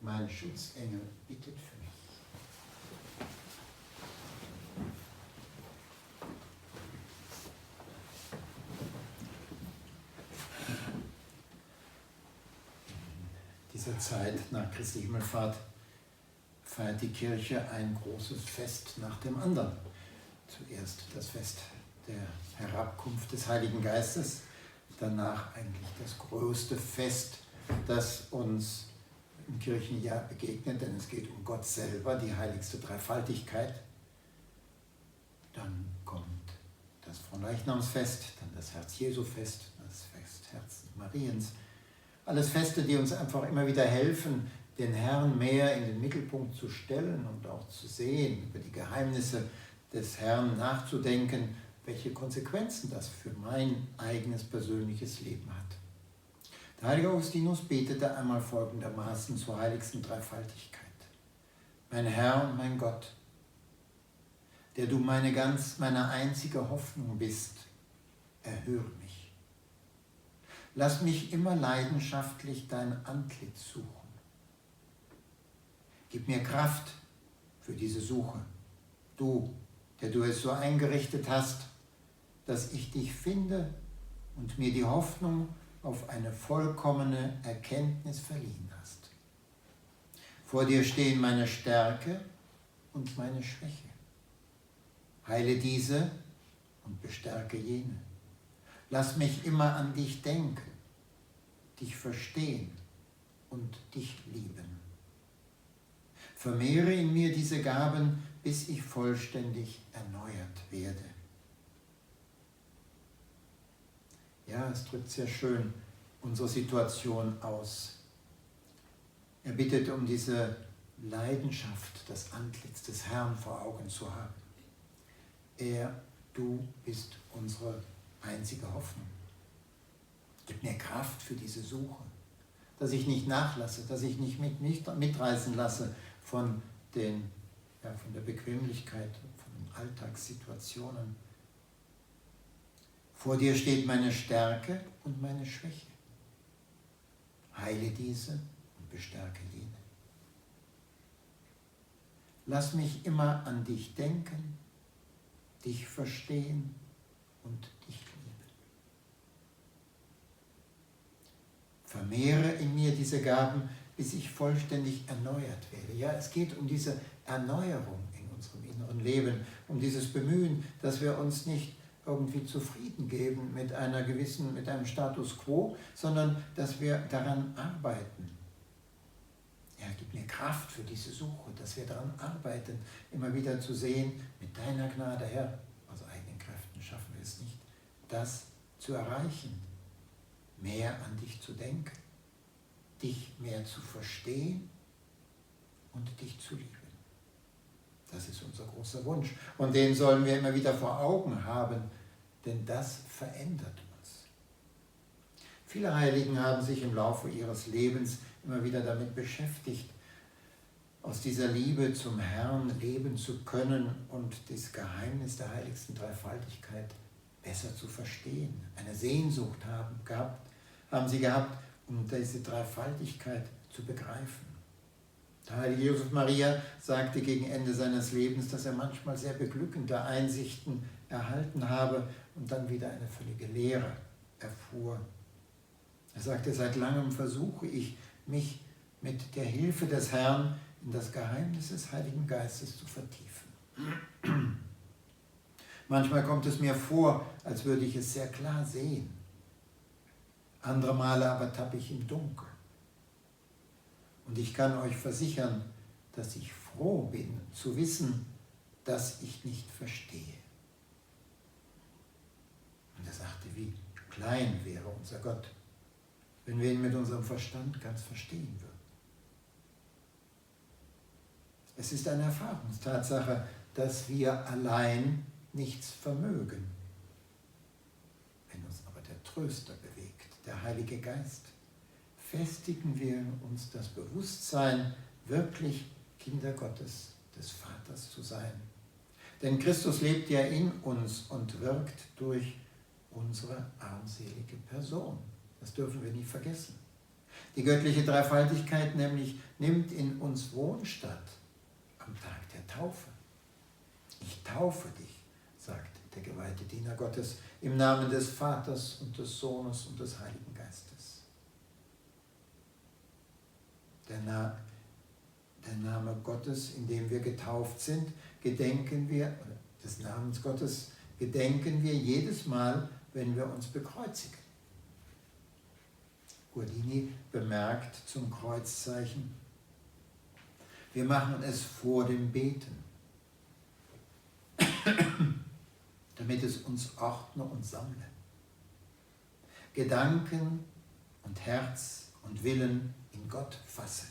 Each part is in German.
mein Schutzengel, bittet für mich. Dieser Zeit nach Christi Himmelfahrt feiert die Kirche ein großes Fest nach dem anderen. Zuerst das Fest der Herabkunft des Heiligen Geistes, danach eigentlich das größte Fest, das uns im Kirchenjahr begegnet, denn es geht um Gott selber, die heiligste Dreifaltigkeit. Dann kommt das Fronleichnamsfest, dann das Herz-Jesu-Fest, das Fest Herz Mariens. Alles Feste, die uns einfach immer wieder helfen, den Herrn mehr in den Mittelpunkt zu stellen und auch zu sehen, über die Geheimnisse des Herrn nachzudenken, welche Konsequenzen das für mein eigenes persönliches Leben hat. Der heilige Augustinus betete einmal folgendermaßen zur heiligsten Dreifaltigkeit. Mein Herr und mein Gott, der du meine ganz, meine einzige Hoffnung bist, erhöre mich. Lass mich immer leidenschaftlich dein Antlitz suchen. Gib mir Kraft für diese Suche, du, der du es so eingerichtet hast, dass ich dich finde und mir die Hoffnung auf eine vollkommene Erkenntnis verliehen hast. Vor dir stehen meine Stärke und meine Schwäche. Heile diese und bestärke jene. Lass mich immer an dich denken, dich verstehen und dich lieben. Vermehre in mir diese Gaben, bis ich vollständig erneuert werde. Ja, es drückt sehr schön unsere Situation aus. Er bittet um diese Leidenschaft, das Antlitz des Herrn vor Augen zu haben. Er, du bist unsere einzige Hoffnung. Gib mir Kraft für diese Suche, dass ich nicht nachlasse, dass ich nicht, mit, nicht mitreißen lasse von, den, ja, von der Bequemlichkeit, von den Alltagssituationen vor dir steht meine Stärke und meine Schwäche. Heile diese und bestärke jene. Lass mich immer an dich denken, dich verstehen und dich lieben. Vermehre in mir diese Gaben, bis ich vollständig erneuert werde. Ja, es geht um diese Erneuerung in unserem inneren Leben, um dieses Bemühen, dass wir uns nicht irgendwie zufrieden geben mit einer gewissen, mit einem Status quo, sondern dass wir daran arbeiten. Er gibt mir Kraft für diese Suche, dass wir daran arbeiten, immer wieder zu sehen, mit deiner Gnade, Herr, aus eigenen Kräften schaffen wir es nicht, das zu erreichen, mehr an dich zu denken, dich mehr zu verstehen und dich zu lieben. Das ist unser großer Wunsch. Und den sollen wir immer wieder vor Augen haben, denn das verändert uns. Viele Heiligen haben sich im Laufe ihres Lebens immer wieder damit beschäftigt, aus dieser Liebe zum Herrn leben zu können und das Geheimnis der heiligsten Dreifaltigkeit besser zu verstehen. Eine Sehnsucht haben, gehabt, haben sie gehabt, um diese Dreifaltigkeit zu begreifen. Der heilige Josef Maria sagte gegen Ende seines Lebens, dass er manchmal sehr beglückende Einsichten erhalten habe und dann wieder eine völlige Leere erfuhr. Er sagte, seit langem versuche ich, mich mit der Hilfe des Herrn in das Geheimnis des Heiligen Geistes zu vertiefen. Manchmal kommt es mir vor, als würde ich es sehr klar sehen. Andere Male aber tappe ich im Dunkel. Und ich kann euch versichern, dass ich froh bin zu wissen, dass ich nicht verstehe. Und er sagte, wie klein wäre unser Gott, wenn wir ihn mit unserem Verstand ganz verstehen würden. Es ist eine Erfahrungstatsache, dass wir allein nichts vermögen. Wenn uns aber der Tröster bewegt, der Heilige Geist, festigen wir in uns das Bewusstsein, wirklich Kinder Gottes, des Vaters zu sein. Denn Christus lebt ja in uns und wirkt durch unsere armselige Person. Das dürfen wir nicht vergessen. Die göttliche Dreifaltigkeit nämlich nimmt in uns Wohnstatt am Tag der Taufe. Ich taufe dich, sagt der geweihte Diener Gottes, im Namen des Vaters und des Sohnes und des Heiligen Geistes. Der, Na der Name Gottes, in dem wir getauft sind, gedenken wir, des Namens Gottes gedenken wir jedes Mal, wenn wir uns bekreuzigen. Guardini bemerkt zum Kreuzzeichen, wir machen es vor dem Beten, damit es uns ordne und sammle. Gedanken und Herz und Willen in Gott fasse.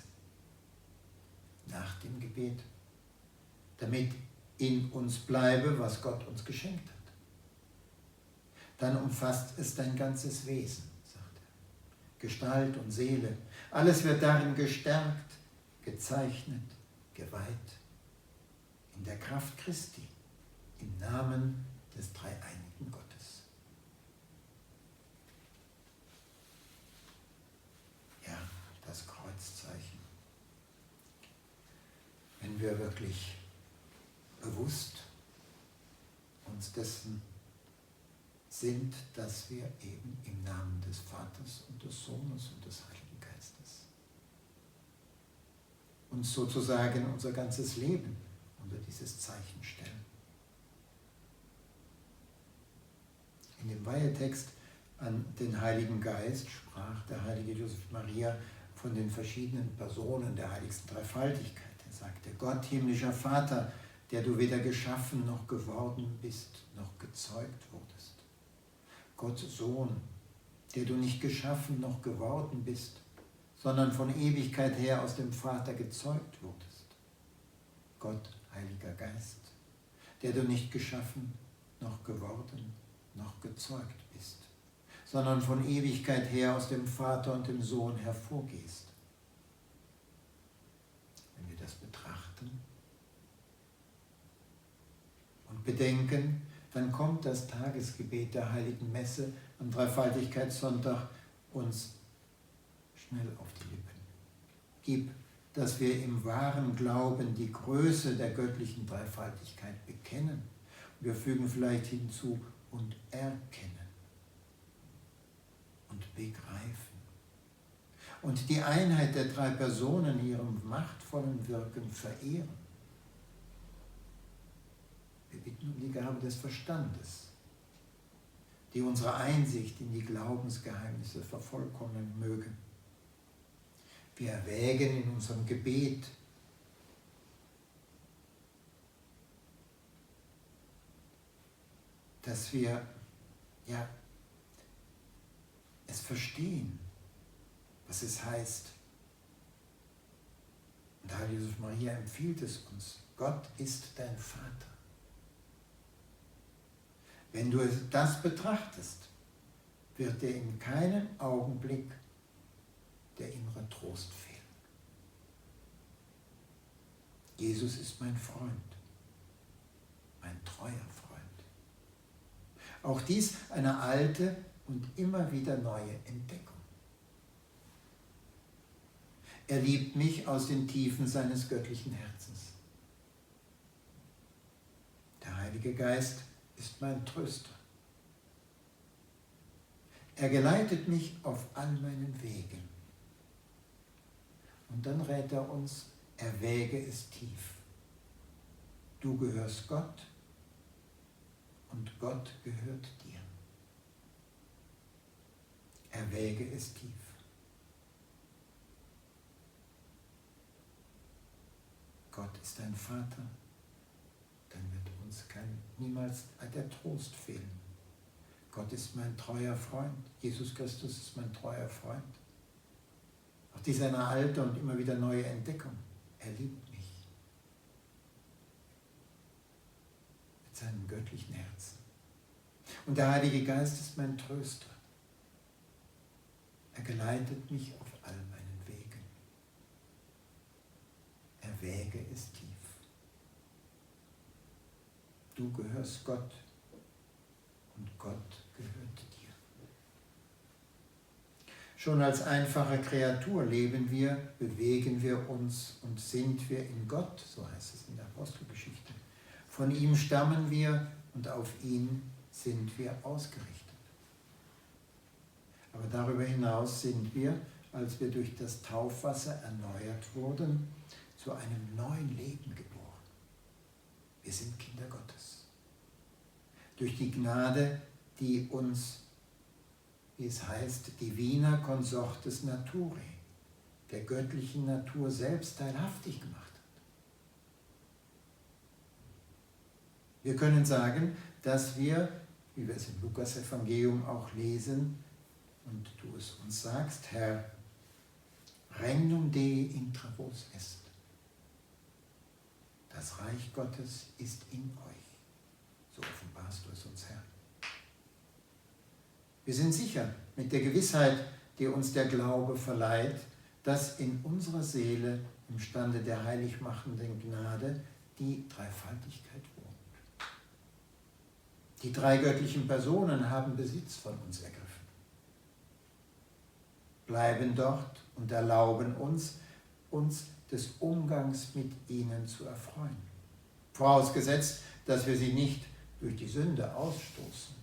Nach dem Gebet, damit in uns bleibe, was Gott uns geschenkt hat. Dann umfasst es dein ganzes Wesen, sagt er. Gestalt und Seele, alles wird darin gestärkt, gezeichnet, geweiht. In der Kraft Christi, im Namen des dreieinigen Gottes. Ja, das Kreuzzeichen. Wenn wir wirklich bewusst uns dessen sind, dass wir eben im Namen des Vaters und des Sohnes und des Heiligen Geistes uns sozusagen unser ganzes Leben unter dieses Zeichen stellen. In dem Weihetext an den Heiligen Geist sprach der heilige Josef Maria von den verschiedenen Personen der heiligsten Dreifaltigkeit. Er sagte, Gott, himmlischer Vater, der du weder geschaffen noch geworden bist, noch gezeugt wurdest. Gott Sohn, der du nicht geschaffen noch geworden bist, sondern von Ewigkeit her aus dem Vater gezeugt wurdest. Gott, Heiliger Geist, der du nicht geschaffen noch geworden noch gezeugt bist, sondern von Ewigkeit her aus dem Vater und dem Sohn hervorgehst. Wenn wir das betrachten, bedenken, dann kommt das Tagesgebet der heiligen Messe am Dreifaltigkeitssonntag uns schnell auf die Lippen. Gib, dass wir im wahren Glauben die Größe der göttlichen Dreifaltigkeit bekennen. Wir fügen vielleicht hinzu und erkennen und begreifen. Und die Einheit der drei Personen in ihrem machtvollen Wirken verehren um die Gabe des Verstandes, die unsere Einsicht in die Glaubensgeheimnisse vervollkommnen möge. Wir erwägen in unserem Gebet, dass wir ja, es verstehen, was es heißt. Und Heilige Josef Maria empfiehlt es uns. Gott ist dein Vater. Wenn du das betrachtest, wird dir in keinem Augenblick der innere Trost fehlen. Jesus ist mein Freund, mein treuer Freund. Auch dies eine alte und immer wieder neue Entdeckung. Er liebt mich aus den Tiefen seines göttlichen Herzens. Der Heilige Geist ist mein Tröster. Er geleitet mich auf all meinen Wegen. Und dann rät er uns, erwäge es tief. Du gehörst Gott und Gott gehört dir. Erwäge es tief. Gott ist dein Vater uns kann niemals der Trost fehlen. Gott ist mein treuer Freund. Jesus Christus ist mein treuer Freund. Auch dies eine alte und immer wieder neue Entdeckung. Er liebt mich. Mit seinem göttlichen Herzen. Und der Heilige Geist ist mein Tröster. Er geleitet mich auf all meinen Wegen. Er Wäge ist Du gehörst Gott und Gott gehört dir. Schon als einfache Kreatur leben wir, bewegen wir uns und sind wir in Gott, so heißt es in der Apostelgeschichte. Von ihm stammen wir und auf ihn sind wir ausgerichtet. Aber darüber hinaus sind wir, als wir durch das Taufwasser erneuert wurden, zu einem neuen Leben geboren. Wir sind Kinder Gottes. Durch die Gnade, die uns, wie es heißt, Divina Consortes Naturae, der göttlichen Natur selbst teilhaftig gemacht hat. Wir können sagen, dass wir, wie wir es im Lukas-Evangelium auch lesen, und du es uns sagst, Herr, regnum Dei intra vos est. Das Reich Gottes ist in euch. So offenbarst du es uns, Herr. Wir sind sicher mit der Gewissheit, die uns der Glaube verleiht, dass in unserer Seele im Stande der heiligmachenden Gnade die Dreifaltigkeit wohnt. Die drei göttlichen Personen haben Besitz von uns ergriffen bleiben dort und erlauben uns, uns des Umgangs mit ihnen zu erfreuen. Vorausgesetzt, dass wir sie nicht durch die Sünde ausstoßen.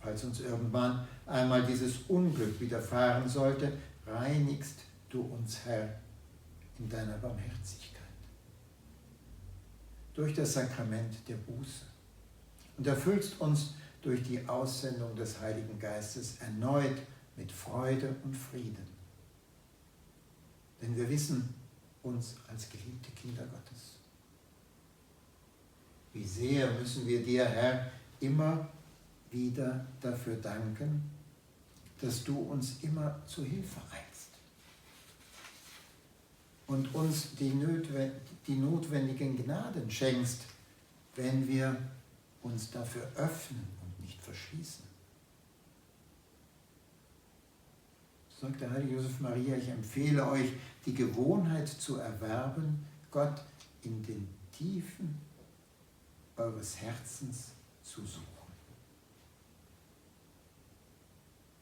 Falls uns irgendwann einmal dieses Unglück widerfahren sollte, reinigst du uns, Herr, in deiner Barmherzigkeit. Durch das Sakrament der Buße. Und erfüllst uns durch die Aussendung des Heiligen Geistes erneut mit Freude und Frieden. Denn wir wissen uns als geliebte Kinder Gottes. Wie sehr müssen wir dir, Herr, immer wieder dafür danken, dass du uns immer zu Hilfe eilst und uns die, notwendigen Gnaden schenkst, wenn wir uns dafür öffnen und nicht verschließen. Sagt der heilige Josef Maria, ich empfehle euch, die Gewohnheit zu erwerben, Gott in den Tiefen eures Herzens zu suchen.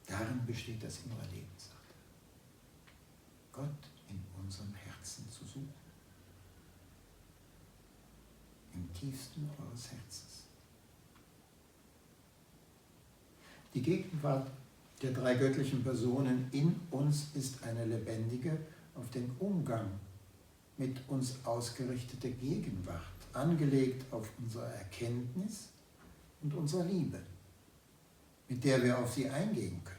Darin besteht das innere Leben, sagt er. Gott in unserem Herzen zu suchen. Im tiefsten eures Herzens. Die Gegenwart der drei göttlichen Personen in uns ist eine lebendige, auf den Umgang mit uns ausgerichtete Gegenwart, angelegt auf unsere Erkenntnis und unsere Liebe, mit der wir auf sie eingehen können.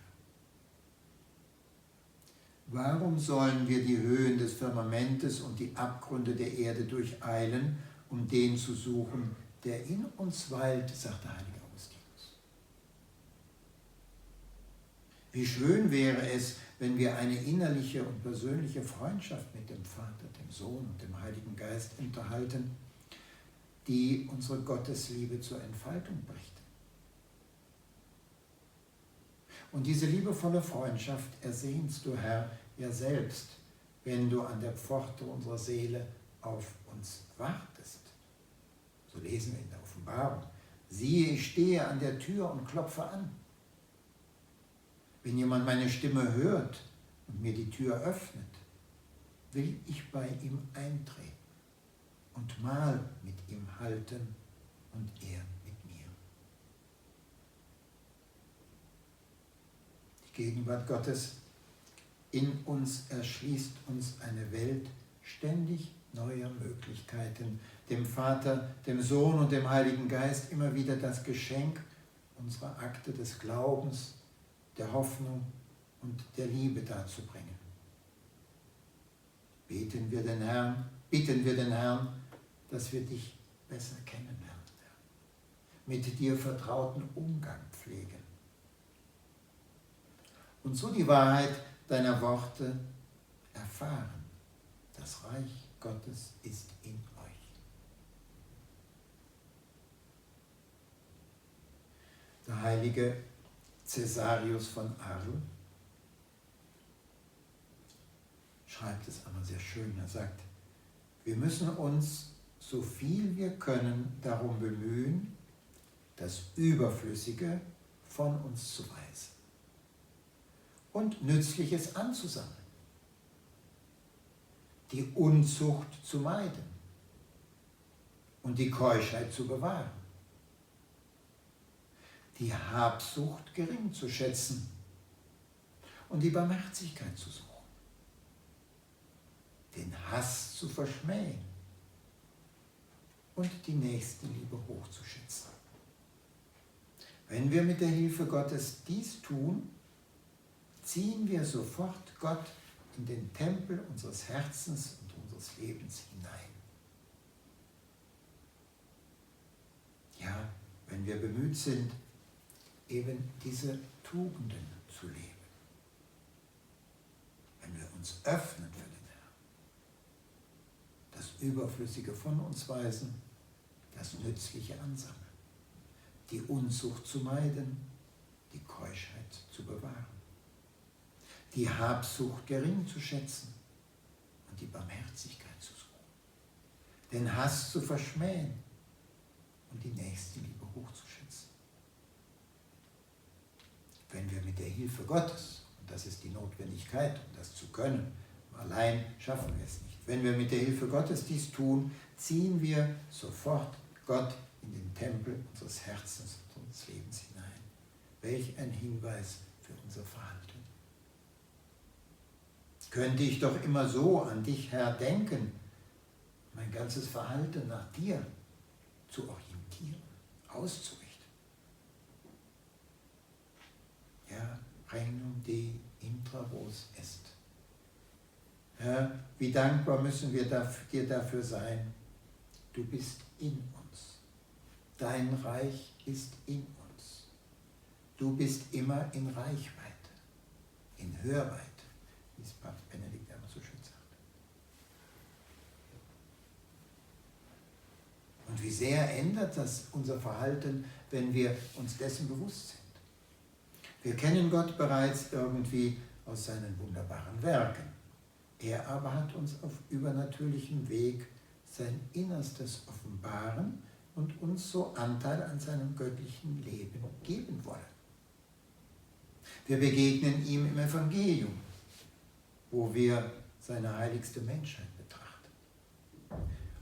Warum sollen wir die Höhen des Firmamentes und die Abgründe der Erde durcheilen, um den zu suchen, der in uns weilt, sagt der Heilige Wie schön wäre es, wenn wir eine innerliche und persönliche Freundschaft mit dem Vater, dem Sohn und dem Heiligen Geist unterhalten, die unsere Gottesliebe zur Entfaltung bringt. Und diese liebevolle Freundschaft ersehnst du, Herr, ja selbst, wenn du an der Pforte unserer Seele auf uns wartest. So lesen wir in der Offenbarung. Siehe, ich stehe an der Tür und klopfe an. Wenn jemand meine Stimme hört und mir die Tür öffnet, will ich bei ihm eintreten und Mahl mit ihm halten und er mit mir. Die Gegenwart Gottes in uns erschließt uns eine Welt ständig neuer Möglichkeiten, dem Vater, dem Sohn und dem Heiligen Geist immer wieder das Geschenk unserer Akte des Glaubens der Hoffnung und der Liebe darzubringen. Beten wir den Herrn, bitten wir den Herrn, dass wir dich besser kennenlernen, mit dir vertrauten Umgang pflegen und so die Wahrheit deiner Worte erfahren. Das Reich Gottes ist in euch. Der heilige Cäsarius von Arl schreibt es einmal sehr schön. Er sagt, wir müssen uns so viel wir können darum bemühen, das Überflüssige von uns zu weisen und Nützliches anzusammeln, die Unzucht zu meiden und die Keuschheit zu bewahren, die Habsucht gering zu schätzen und die Barmherzigkeit zu suchen, den Hass zu verschmähen und die Nächstenliebe hochzuschätzen. Wenn wir mit der Hilfe Gottes dies tun, ziehen wir sofort Gott in den Tempel unseres Herzens und unseres Lebens hinein. Ja, wenn wir bemüht sind, eben diese Tugenden zu leben. Wenn wir uns öffnen für den Herrn, das Überflüssige von uns weisen, das Nützliche ansammeln, die Unzucht zu meiden, die Keuschheit zu bewahren, die Habsucht gering zu schätzen und die Barmherzigkeit zu suchen, den Hass zu verschmähen und die nächste Liebe hochzuschätzen. Wenn wir mit der Hilfe Gottes, und das ist die Notwendigkeit, um das zu können, allein schaffen wir es nicht. Wenn wir mit der Hilfe Gottes dies tun, ziehen wir sofort Gott in den Tempel unseres Herzens und unseres Lebens hinein. Welch ein Hinweis für unser Verhalten. Könnte ich doch immer so an dich, Herr, denken, mein ganzes Verhalten nach dir zu orientieren, auszurichten. Ja, regnum de intravos est. Herr, wie dankbar müssen wir dir dafür sein, du bist in uns. Dein Reich ist in uns. Du bist immer in Reichweite, in Hörweite, wie es Papst Benedikt immer so schön sagt. Und wie sehr ändert das unser Verhalten, wenn wir uns dessen bewusst sind. Wir kennen Gott bereits irgendwie aus seinen wunderbaren Werken. Er aber hat uns auf übernatürlichem Weg sein Innerstes offenbaren und uns so Anteil an seinem göttlichen Leben geben wollen. Wir begegnen ihm im Evangelium, wo wir seine heiligste Menschheit betrachten.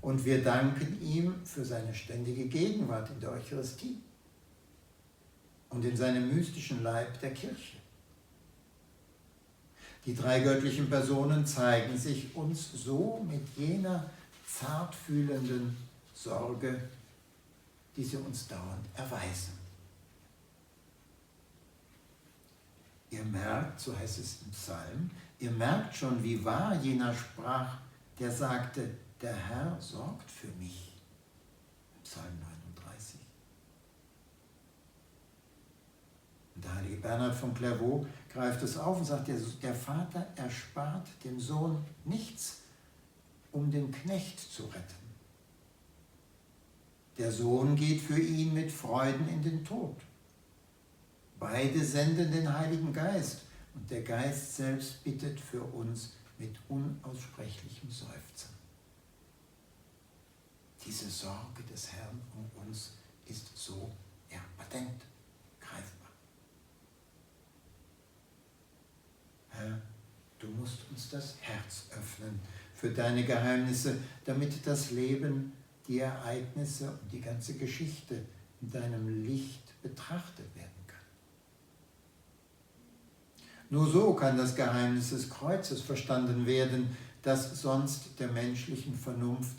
Und wir danken ihm für seine ständige Gegenwart in der Eucharistie und in seinem mystischen Leib der Kirche. Die drei göttlichen Personen zeigen sich uns so mit jener zartfühlenden Sorge, die sie uns dauernd erweisen. Ihr merkt, so heißt es im Psalm, ihr merkt schon, wie wahr jener sprach, der sagte, der Herr sorgt für mich. Psalm 39. Und der heilige Bernhard von Clairvaux greift es auf und sagt, der, Vater erspart dem Sohn nichts, um den Knecht zu retten. Der Sohn geht für ihn mit Freuden in den Tod. Beide senden den Heiligen Geist und der Geist selbst bittet für uns mit unaussprechlichem Seufzen. Diese Sorge des Herrn um uns ist so ja, Herr, du musst uns das Herz öffnen für deine Geheimnisse, damit das Leben, die Ereignisse und die ganze Geschichte in deinem Licht betrachtet werden kann. Nur so kann das Geheimnis des Kreuzes verstanden werden, das sonst der menschlichen Vernunft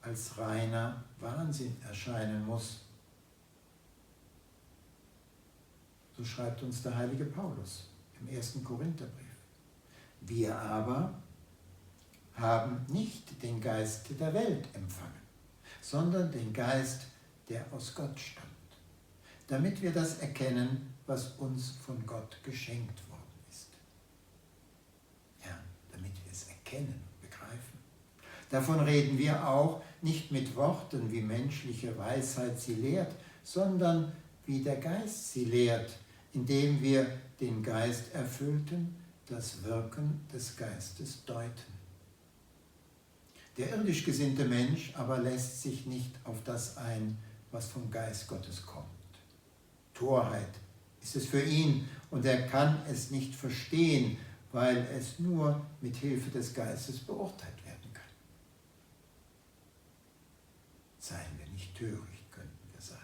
als reiner Wahnsinn erscheinen muss. So schreibt uns der heilige Paulus im ersten Korintherbrief. Wir aber haben nicht den Geist der Welt empfangen, sondern den Geist, der aus Gott stammt, damit wir das erkennen, was uns von Gott geschenkt worden ist. Ja, damit wir es erkennen und begreifen. Davon reden wir auch nicht mit Worten, wie menschliche Weisheit sie lehrt, sondern wie der Geist sie lehrt, indem wir den Geist erfüllten, das Wirken des Geistes deuten. Der irdisch gesinnte Mensch aber lässt sich nicht auf das ein, was vom Geist Gottes kommt. Torheit ist es für ihn und er kann es nicht verstehen, weil es nur mit Hilfe des Geistes beurteilt werden kann. Seien wir nicht töricht, könnten wir sagen,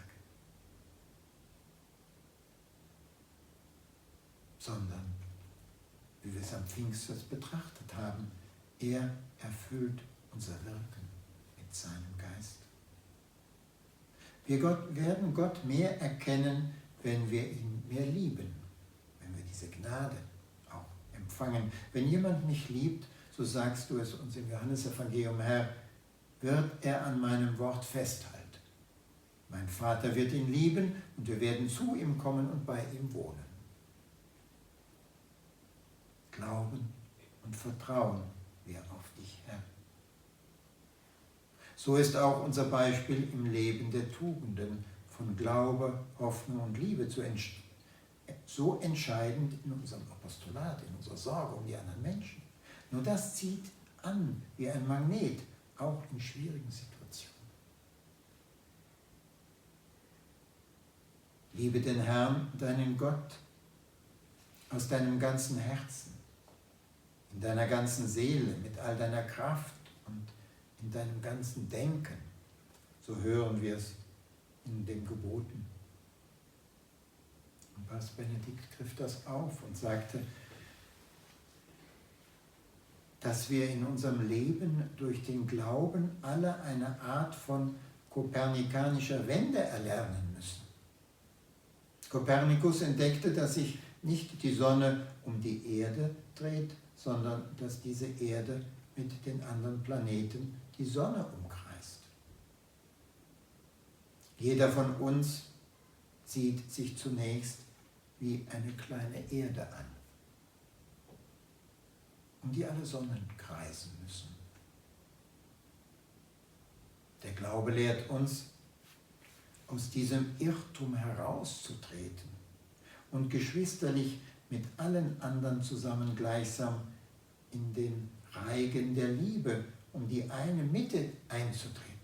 sondern, wie wir es am Pfingstfest betrachtet haben, er erfüllt unser Wirken mit seinem Geist. Wir Gott, werden Gott mehr erkennen, wenn wir ihn mehr lieben, wenn wir diese Gnade auch empfangen. Wenn jemand mich liebt, so sagst du es uns im Johannesevangelium, Herr, wird er an meinem Wort festhalten. Mein Vater wird ihn lieben und wir werden zu ihm kommen und bei ihm wohnen. Glauben und Vertrauen wir auf dich, Herr. So ist auch unser Beispiel im Leben der Tugenden von Glaube, Hoffnung und Liebe zu so entscheidend in unserem Apostolat, in unserer Sorge um die anderen Menschen. Nur das zieht an wie ein Magnet, auch in schwierigen Situationen. Liebe den Herrn, deinen Gott, aus deinem ganzen Herzen, in deiner ganzen Seele, mit all deiner Kraft und in deinem ganzen Denken. So hören wir es in den Geboten. Und Papst Benedikt griff das auf und sagte, dass wir in unserem Leben durch den Glauben alle eine Art von kopernikanischer Wende erlernen müssen. Kopernikus entdeckte, dass sich nicht die Sonne um die Erde dreht, sondern dass diese Erde mit den anderen Planeten die Sonne umkreist. Jeder von uns sieht sich zunächst wie eine kleine Erde an, um die alle Sonnen kreisen müssen. Der Glaube lehrt uns, aus diesem Irrtum herauszutreten und geschwisterlich mit allen anderen zusammen gleichsam in den Reigen der Liebe um die eine Mitte einzutreten,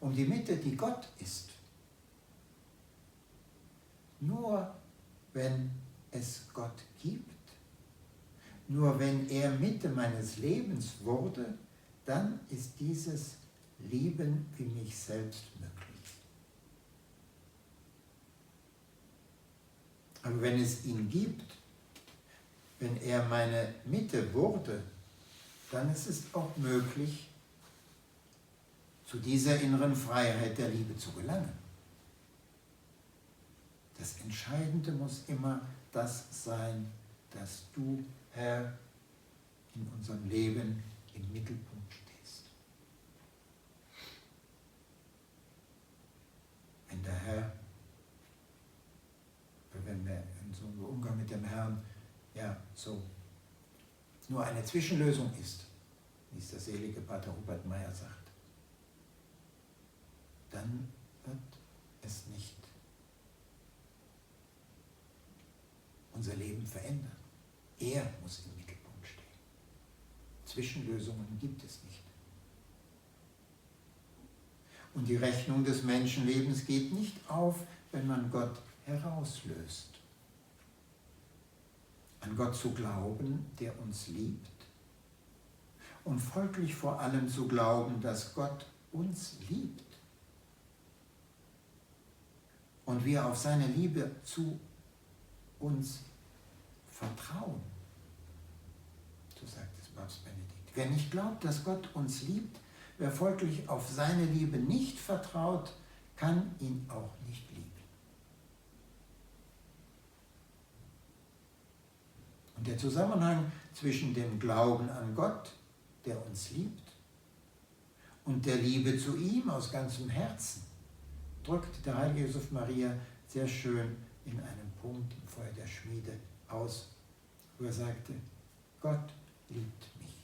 um die Mitte, die Gott ist. Nur wenn es Gott gibt, nur wenn er Mitte meines Lebens wurde, dann ist dieses Lieben wie mich selbst möglich. Aber wenn es ihn gibt, wenn er meine Mitte wurde, dann ist es auch möglich, zu dieser inneren Freiheit der Liebe zu gelangen. Das Entscheidende muss immer das sein, dass du, Herr, in unserem Leben im Mittelpunkt stehst. Wenn der Herr, in so einem Umgang mit dem Herrn, ja, so nur eine Zwischenlösung ist, wie es der selige Pater Hubert Meyer sagt, dann wird es nicht unser Leben verändern. Er muss im Mittelpunkt stehen. Zwischenlösungen gibt es nicht. Und die Rechnung des Menschenlebens geht nicht auf, wenn man Gott herauslöst an Gott zu glauben, der uns liebt und folglich vor allem zu glauben, dass Gott uns liebt und wir auf seine Liebe zu uns vertrauen. So sagt es Papst Benedikt. Wer nicht glaubt, dass Gott uns liebt, wer folglich auf seine Liebe nicht vertraut, kann ihn auch nicht lieben. Und der Zusammenhang zwischen dem Glauben an Gott, der uns liebt, und der Liebe zu ihm aus ganzem Herzen, drückt der heilige Josef Maria sehr schön in einem Punkt im Feuer der Schmiede aus, wo er sagte, Gott liebt mich.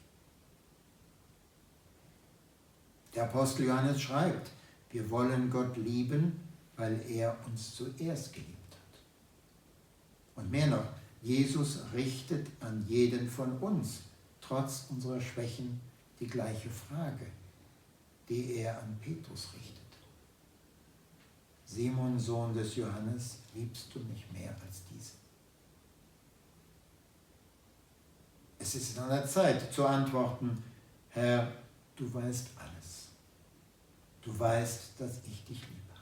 Der Apostel Johannes schreibt, wir wollen Gott lieben, weil er uns zuerst geliebt hat. Und mehr noch, Jesus richtet an jeden von uns, trotz unserer Schwächen, die gleiche Frage, die er an Petrus richtet. Simon, Sohn des Johannes, liebst du mich mehr als diese? Es ist an der Zeit zu antworten, Herr, du weißt alles. Du weißt, dass ich dich liebe.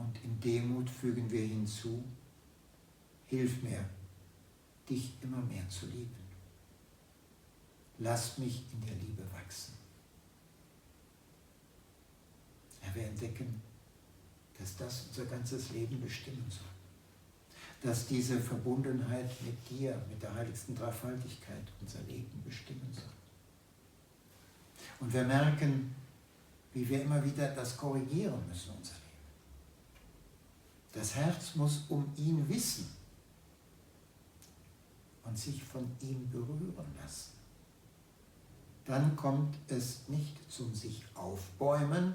Und in Demut fügen wir hinzu, hilf mir, dich immer mehr zu lieben. Lass mich in der Liebe wachsen. Ja, wir entdecken, dass das unser ganzes Leben bestimmen soll. Dass diese Verbundenheit mit dir, mit der heiligsten Dreifaltigkeit unser Leben bestimmen soll. Und wir merken, wie wir immer wieder das korrigieren müssen, unser. Das Herz muss um ihn wissen und sich von ihm berühren lassen. Dann kommt es nicht zum sich aufbäumen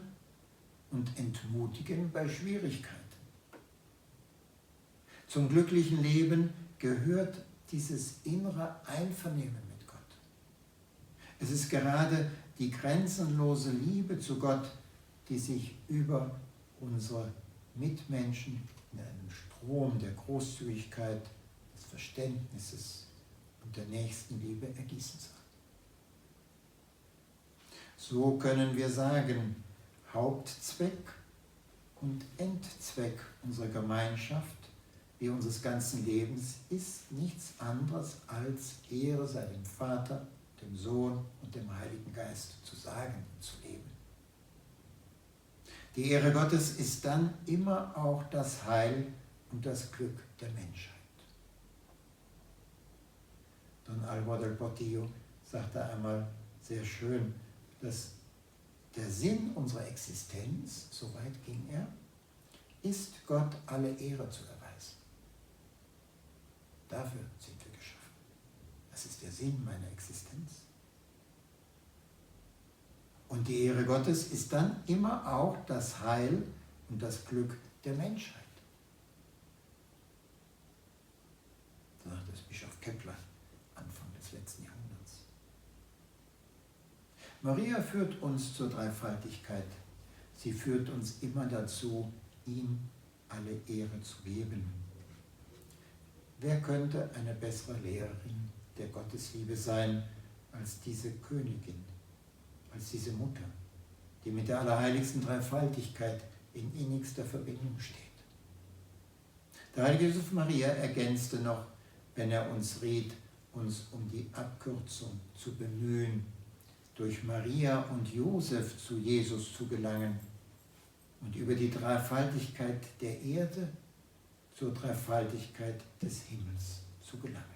und entmutigen bei Schwierigkeiten. Zum glücklichen Leben gehört dieses innere Einvernehmen mit Gott. Es ist gerade die grenzenlose Liebe zu Gott, die sich über unsere Mitmenschen in einem Strom der Großzügigkeit, des Verständnisses und der Nächstenliebe ergießen soll. So können wir sagen, Hauptzweck und Endzweck unserer Gemeinschaft wie unseres ganzen Lebens ist nichts anderes als Ehre sei dem Vater, dem Sohn und dem Heiligen Geist zu sagen und zu leben. Die Ehre Gottes ist dann immer auch das Heil und das Glück der Menschheit. Don Alvaro del Portillo sagte einmal sehr schön, dass der Sinn unserer Existenz, so weit ging er, ist Gott alle Ehre zu erweisen. Dafür sind wir geschaffen. Das ist der Sinn meiner Existenz. Und die Ehre Gottes ist dann immer auch das Heil und das Glück der Menschheit. Sagt es Bischof Kepler Anfang des letzten Jahrhunderts. Maria führt uns zur Dreifaltigkeit. Sie führt uns immer dazu, ihm alle Ehre zu geben. Wer könnte eine bessere Lehrerin der Gottesliebe sein als diese Königin? Als diese Mutter, die mit der allerheiligsten Dreifaltigkeit in innigster Verbindung steht. Der heilige Josef Maria ergänzte noch, wenn er uns riet, uns um die Abkürzung zu bemühen, durch Maria und Josef zu Jesus zu gelangen und über die Dreifaltigkeit der Erde zur Dreifaltigkeit des Himmels zu gelangen.